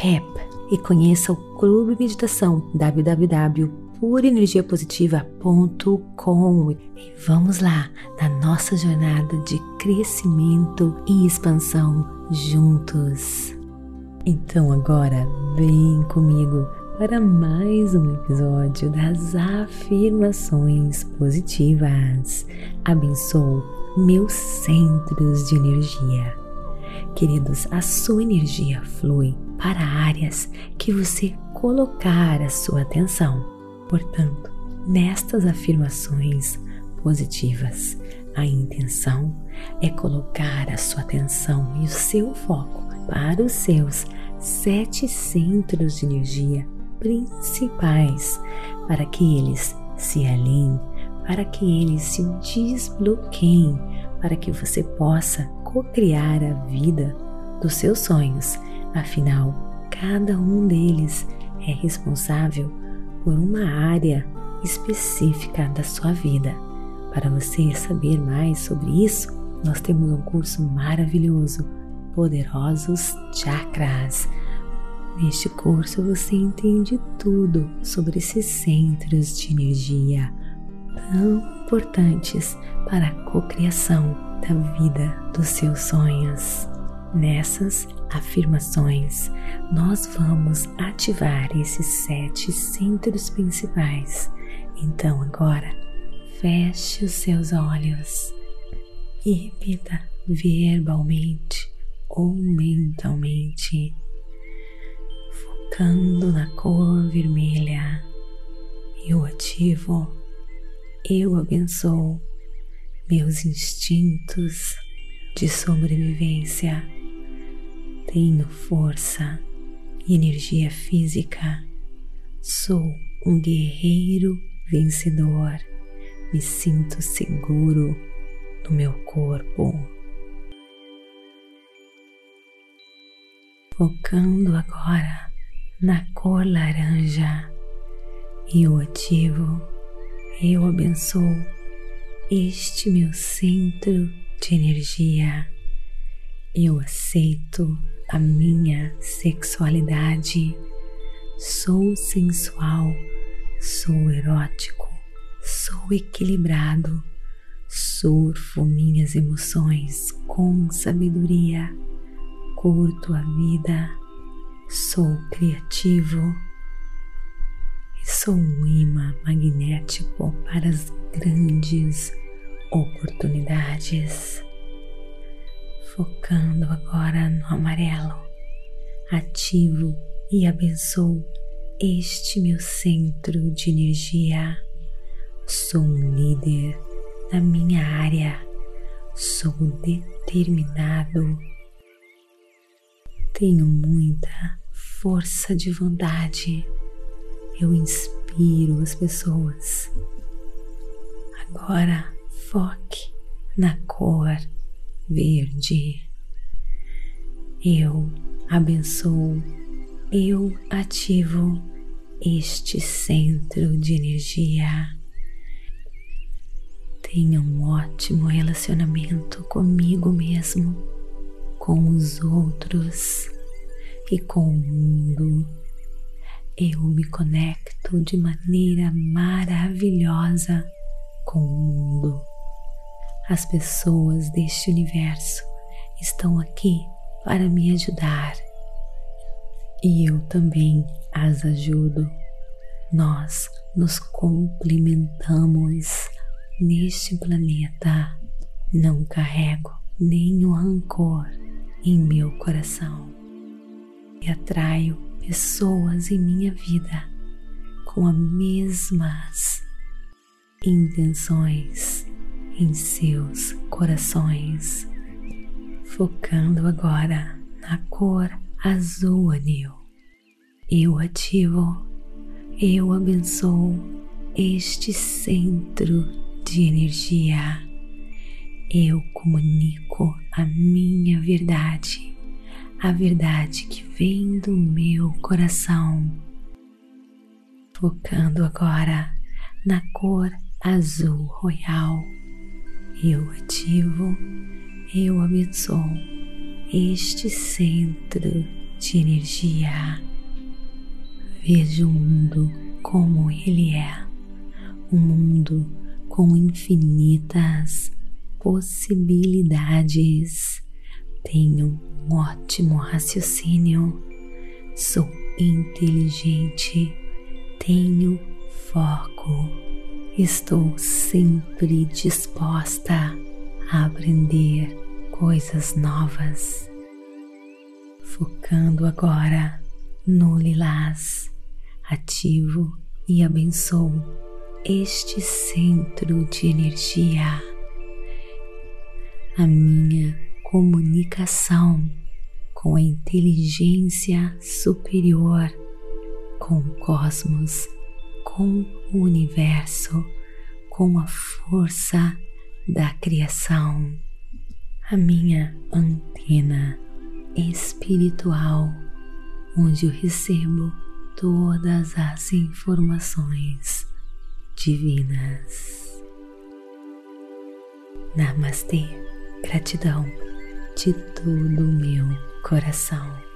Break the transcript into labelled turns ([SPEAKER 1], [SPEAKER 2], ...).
[SPEAKER 1] Pep e conheça o Clube Meditação www.purenergiapositiva.com e vamos lá na nossa jornada de crescimento e expansão juntos. Então agora vem comigo para mais um episódio das afirmações positivas. Abençoo meus centros de energia. Queridos, a sua energia flui para áreas que você colocar a sua atenção. Portanto, nestas afirmações positivas, a intenção é colocar a sua atenção e o seu foco para os seus sete centros de energia principais, para que eles se alinhem, para que eles se desbloqueiem, para que você possa co-criar a vida dos seus sonhos Afinal, cada um deles é responsável por uma área específica da sua vida. Para você saber mais sobre isso, nós temos um curso maravilhoso, Poderosos Chakras. Neste curso você entende tudo sobre esses centros de energia tão importantes para a cocriação da vida dos seus sonhos. Nessas afirmações, nós vamos ativar esses sete centros principais. Então, agora, feche os seus olhos e repita verbalmente ou mentalmente, focando na cor vermelha. Eu ativo, eu abençoo meus instintos de sobrevivência tenho força e energia física. Sou um guerreiro vencedor. Me sinto seguro no meu corpo. Focando agora na cor laranja, eu ativo, eu abençoo este meu centro de energia. Eu aceito a minha sexualidade. Sou sensual, sou erótico, sou equilibrado, surfo minhas emoções com sabedoria, curto a vida, sou criativo e sou um imã magnético para as grandes oportunidades focando agora no amarelo. Ativo e abençoo este meu centro de energia. Sou um líder na minha área, sou determinado, tenho muita força de vontade, eu inspiro as pessoas. Agora foque na cor verde. Eu abençoo, eu ativo este centro de energia. Tenha um ótimo relacionamento comigo mesmo, com os outros e com o mundo. Eu me conecto de maneira maravilhosa com o mundo as pessoas deste universo estão aqui para me ajudar e eu também as ajudo. nós nos complementamos neste planeta. Não carrego nenhum rancor em meu coração e atraio pessoas em minha vida com as mesmas intenções em seus corações, focando agora na cor azul anil. Eu ativo, eu abençoo este centro de energia. Eu comunico a minha verdade, a verdade que vem do meu coração. Focando agora na cor azul royal, eu ativo, eu abençoo este centro de energia. Veja o mundo como ele é, um mundo com infinitas possibilidades. Tenho um ótimo raciocínio, sou inteligente, tenho foco, estou sempre disposta a aprender coisas novas. Focando agora no lilás, ativo e abençoo este centro de energia, a minha comunicação com a inteligência superior, com o cosmos, com o universo, com a força da criação, a minha antena espiritual, onde eu recebo todas as informações divinas. Namastê, gratidão de todo o meu coração.